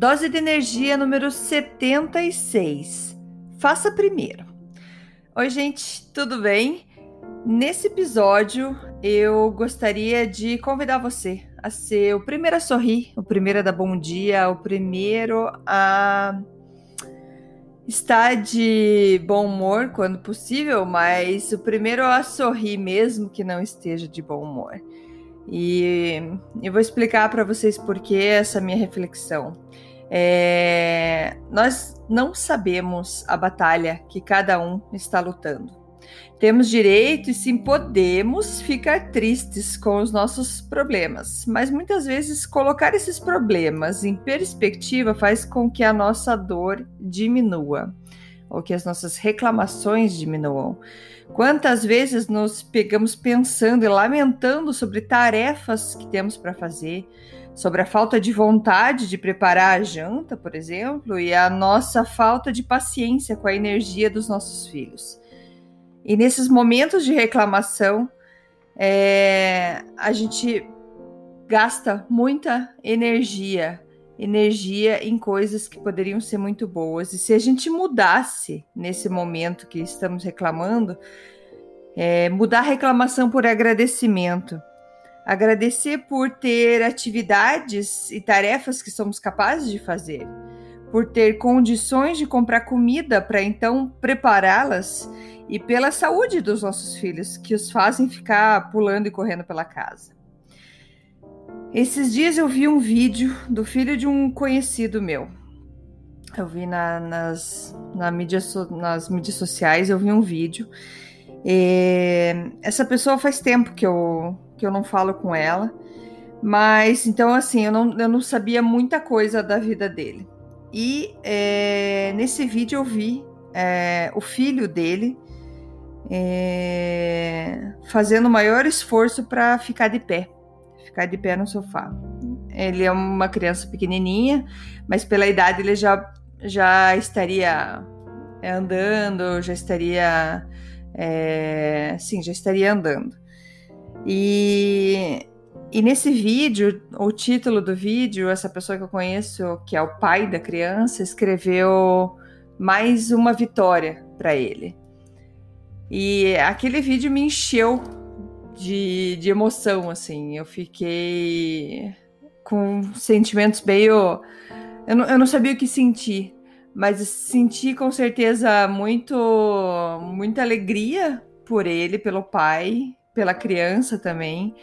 Dose de energia número 76. Faça primeiro. Oi, gente, tudo bem? Nesse episódio, eu gostaria de convidar você a ser o primeiro a sorrir, o primeiro a dar bom dia, o primeiro a estar de bom humor quando possível, mas o primeiro a sorrir mesmo que não esteja de bom humor. E eu vou explicar para vocês por que essa minha reflexão. É, nós não sabemos a batalha que cada um está lutando. Temos direito e sim podemos ficar tristes com os nossos problemas, mas muitas vezes colocar esses problemas em perspectiva faz com que a nossa dor diminua ou que as nossas reclamações diminuam. Quantas vezes nos pegamos pensando e lamentando sobre tarefas que temos para fazer, sobre a falta de vontade de preparar a janta, por exemplo, e a nossa falta de paciência com a energia dos nossos filhos. E nesses momentos de reclamação, é, a gente gasta muita energia, energia em coisas que poderiam ser muito boas. E se a gente mudasse nesse momento que estamos reclamando, é, mudar a reclamação por agradecimento Agradecer por ter atividades e tarefas que somos capazes de fazer, por ter condições de comprar comida para então prepará-las e pela saúde dos nossos filhos, que os fazem ficar pulando e correndo pela casa. Esses dias eu vi um vídeo do filho de um conhecido meu. Eu vi na, nas, na mídia, nas mídias sociais, eu vi um vídeo. E essa pessoa faz tempo que eu, que eu não falo com ela. Mas então, assim, eu não, eu não sabia muita coisa da vida dele. E é, nesse vídeo eu vi é, o filho dele é, fazendo o maior esforço para ficar de pé, ficar de pé no sofá. Ele é uma criança pequenininha, mas pela idade ele já, já estaria é, andando, já estaria, é, sim, já estaria andando. E, e nesse vídeo, o título do vídeo, essa pessoa que eu conheço, que é o pai da criança, escreveu mais uma vitória para ele. E aquele vídeo me encheu de, de emoção, assim. Eu fiquei com sentimentos meio. Eu não, eu não sabia o que sentir, mas senti com certeza muito, muita alegria por ele, pelo pai, pela criança também.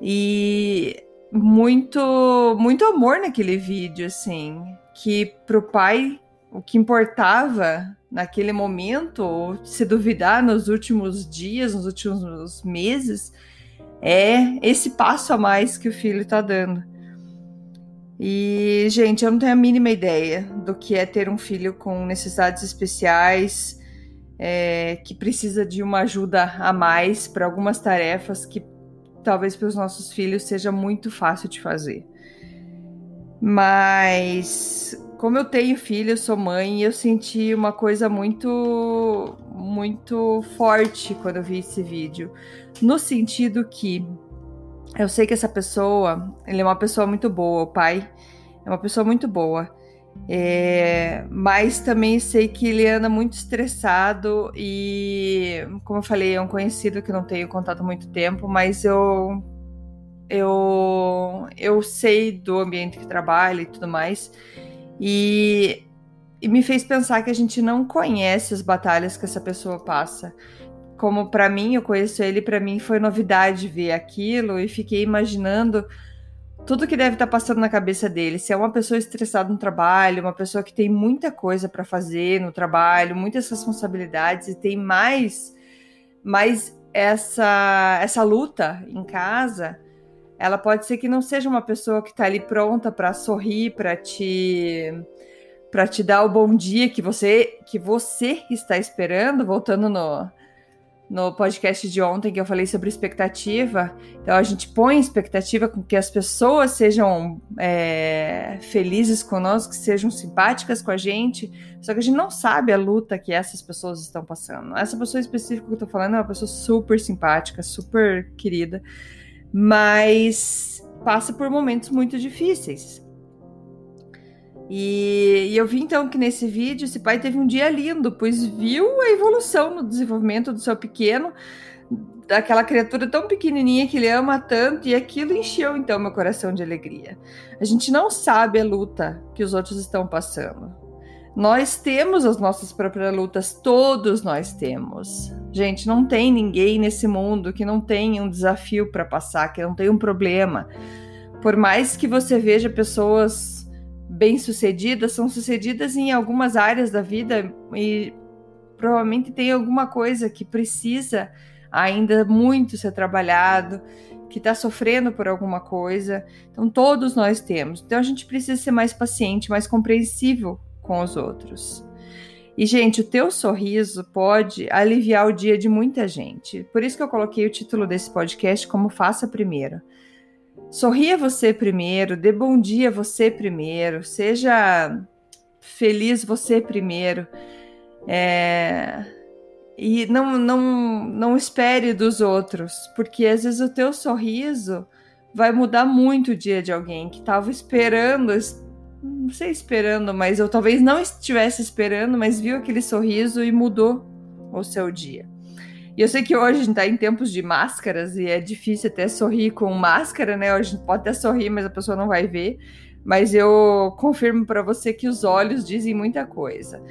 E muito muito amor naquele vídeo assim, que pro pai o que importava naquele momento, ou se duvidar nos últimos dias, nos últimos meses, é esse passo a mais que o filho está dando. E, gente, eu não tenho a mínima ideia do que é ter um filho com necessidades especiais, é, que precisa de uma ajuda a mais para algumas tarefas que talvez para os nossos filhos seja muito fácil de fazer. Mas como eu tenho filho, eu sou mãe, eu senti uma coisa muito muito forte quando eu vi esse vídeo, no sentido que eu sei que essa pessoa, ele é uma pessoa muito boa, o pai é uma pessoa muito boa. É, mas também sei que ele anda muito estressado e, como eu falei, é um conhecido que não tenho contato há muito tempo, mas eu eu eu sei do ambiente que trabalha e tudo mais e, e me fez pensar que a gente não conhece as batalhas que essa pessoa passa. Como para mim, eu conheço ele, para mim foi novidade ver aquilo e fiquei imaginando tudo que deve estar tá passando na cabeça dele. Se é uma pessoa estressada no trabalho, uma pessoa que tem muita coisa para fazer no trabalho, muitas responsabilidades e tem mais, mais essa essa luta em casa, ela pode ser que não seja uma pessoa que está ali pronta para sorrir, para te para te dar o bom dia que você que você está esperando, voltando no no podcast de ontem que eu falei sobre expectativa. Então a gente põe expectativa com que as pessoas sejam é, felizes conosco, que sejam simpáticas com a gente. Só que a gente não sabe a luta que essas pessoas estão passando. Essa pessoa específica que eu tô falando é uma pessoa super simpática, super querida, mas passa por momentos muito difíceis. E, e, eu vi então que nesse vídeo esse pai teve um dia lindo, pois viu a evolução no desenvolvimento do seu pequeno, daquela criatura tão pequenininha que ele ama tanto, e aquilo encheu então meu coração de alegria. A gente não sabe a luta que os outros estão passando. Nós temos as nossas próprias lutas, todos nós temos. Gente, não tem ninguém nesse mundo que não tenha um desafio para passar, que não tenha um problema. Por mais que você veja pessoas bem-sucedidas são sucedidas em algumas áreas da vida e provavelmente tem alguma coisa que precisa ainda muito ser trabalhado, que está sofrendo por alguma coisa. Então, todos nós temos. Então, a gente precisa ser mais paciente, mais compreensível com os outros. E, gente, o teu sorriso pode aliviar o dia de muita gente. Por isso que eu coloquei o título desse podcast como Faça Primeiro. Sorria você primeiro, dê bom dia você primeiro, seja feliz você primeiro. É... E não, não, não espere dos outros, porque às vezes o teu sorriso vai mudar muito o dia de alguém que estava esperando, não sei esperando, mas eu talvez não estivesse esperando, mas viu aquele sorriso e mudou o seu dia. E eu sei que hoje a gente tá em tempos de máscaras e é difícil até sorrir com máscara, né? A gente pode até sorrir, mas a pessoa não vai ver. Mas eu confirmo para você que os olhos dizem muita coisa.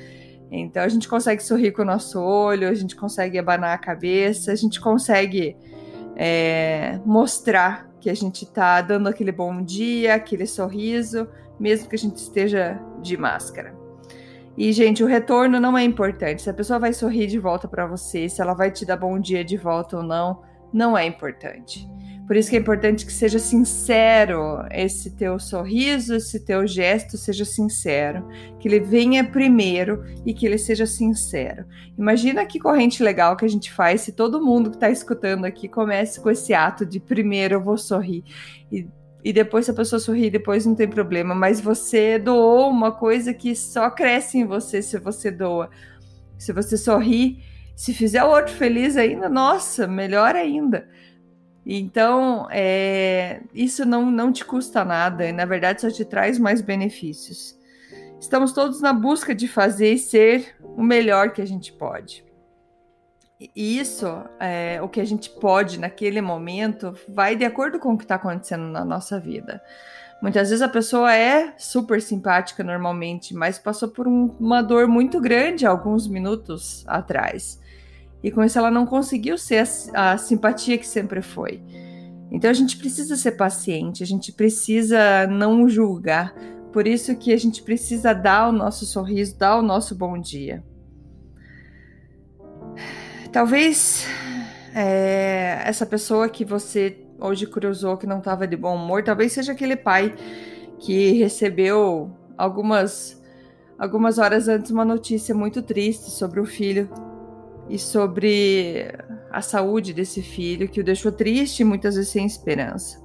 Então a gente consegue sorrir com o nosso olho, a gente consegue abanar a cabeça, a gente consegue é, mostrar que a gente está dando aquele bom dia, aquele sorriso, mesmo que a gente esteja de máscara. E, gente, o retorno não é importante. Se a pessoa vai sorrir de volta para você, se ela vai te dar bom dia de volta ou não, não é importante. Por isso que é importante que seja sincero esse teu sorriso, esse teu gesto seja sincero, que ele venha primeiro e que ele seja sincero. Imagina que corrente legal que a gente faz se todo mundo que está escutando aqui comece com esse ato de primeiro eu vou sorrir e e depois se a pessoa sorrir, depois não tem problema. Mas você doou uma coisa que só cresce em você se você doa. Se você sorrir, se fizer o outro feliz ainda, nossa, melhor ainda. Então, é, isso não, não te custa nada e, na verdade, só te traz mais benefícios. Estamos todos na busca de fazer e ser o melhor que a gente pode. Isso, é, o que a gente pode naquele momento, vai de acordo com o que está acontecendo na nossa vida. Muitas vezes a pessoa é super simpática normalmente, mas passou por um, uma dor muito grande alguns minutos atrás. E com isso ela não conseguiu ser a, a simpatia que sempre foi. Então a gente precisa ser paciente, a gente precisa não julgar. Por isso que a gente precisa dar o nosso sorriso, dar o nosso bom dia. Talvez é, essa pessoa que você hoje cruzou que não estava de bom humor, talvez seja aquele pai que recebeu algumas algumas horas antes uma notícia muito triste sobre o filho e sobre a saúde desse filho que o deixou triste e muitas vezes sem esperança.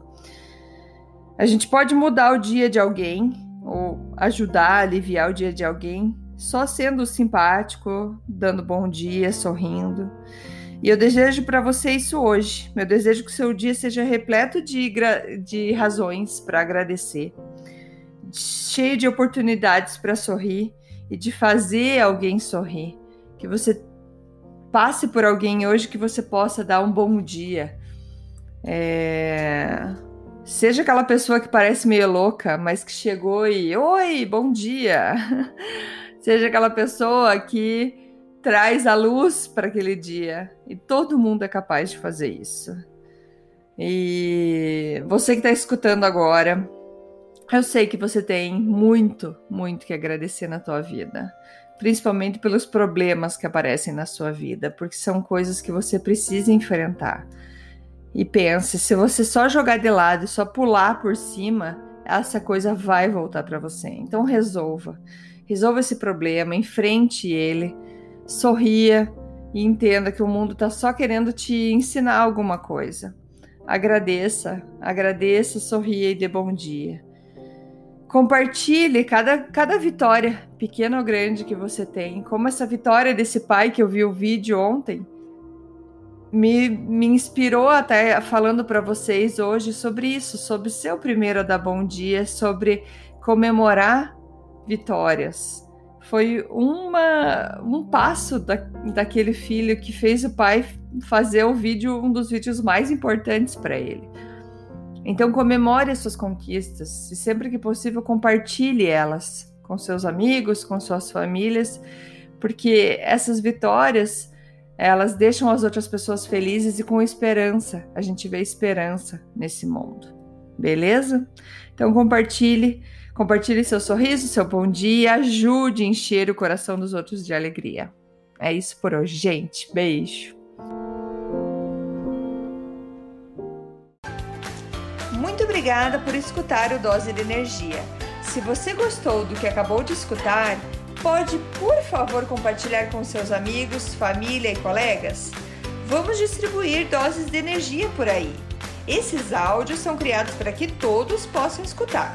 A gente pode mudar o dia de alguém ou ajudar a aliviar o dia de alguém só sendo simpático, dando bom dia, sorrindo. E eu desejo para você isso hoje. Meu desejo que seu dia seja repleto de, de razões para agradecer, cheio de oportunidades para sorrir e de fazer alguém sorrir. Que você passe por alguém hoje que você possa dar um bom dia. É... Seja aquela pessoa que parece meio louca, mas que chegou e oi, bom dia. seja aquela pessoa que traz a luz para aquele dia. E todo mundo é capaz de fazer isso. E você que está escutando agora, eu sei que você tem muito, muito que agradecer na tua vida. principalmente pelos problemas que aparecem na sua vida, porque são coisas que você precisa enfrentar. E pense, se você só jogar de lado e só pular por cima, essa coisa vai voltar para você. Então resolva. Resolva esse problema, enfrente ele, sorria e entenda que o mundo está só querendo te ensinar alguma coisa. Agradeça, agradeça, sorria e dê bom dia. Compartilhe cada, cada vitória, pequena ou grande, que você tem. Como essa vitória desse pai que eu vi o vídeo ontem me, me inspirou até falando para vocês hoje sobre isso, sobre ser o primeiro a dar bom dia, sobre comemorar vitórias. Foi uma, um passo da, daquele filho que fez o pai fazer o vídeo, um dos vídeos mais importantes para ele. Então comemore as suas conquistas e sempre que possível compartilhe elas com seus amigos, com suas famílias, porque essas vitórias elas deixam as outras pessoas felizes e com esperança. A gente vê esperança nesse mundo. Beleza? Então compartilhe, compartilhe seu sorriso, seu bom dia, ajude a encher o coração dos outros de alegria. É isso por hoje, gente. Beijo. Muito obrigada por escutar o Dose de Energia. Se você gostou do que acabou de escutar, Pode, por favor, compartilhar com seus amigos, família e colegas? Vamos distribuir doses de energia por aí. Esses áudios são criados para que todos possam escutar,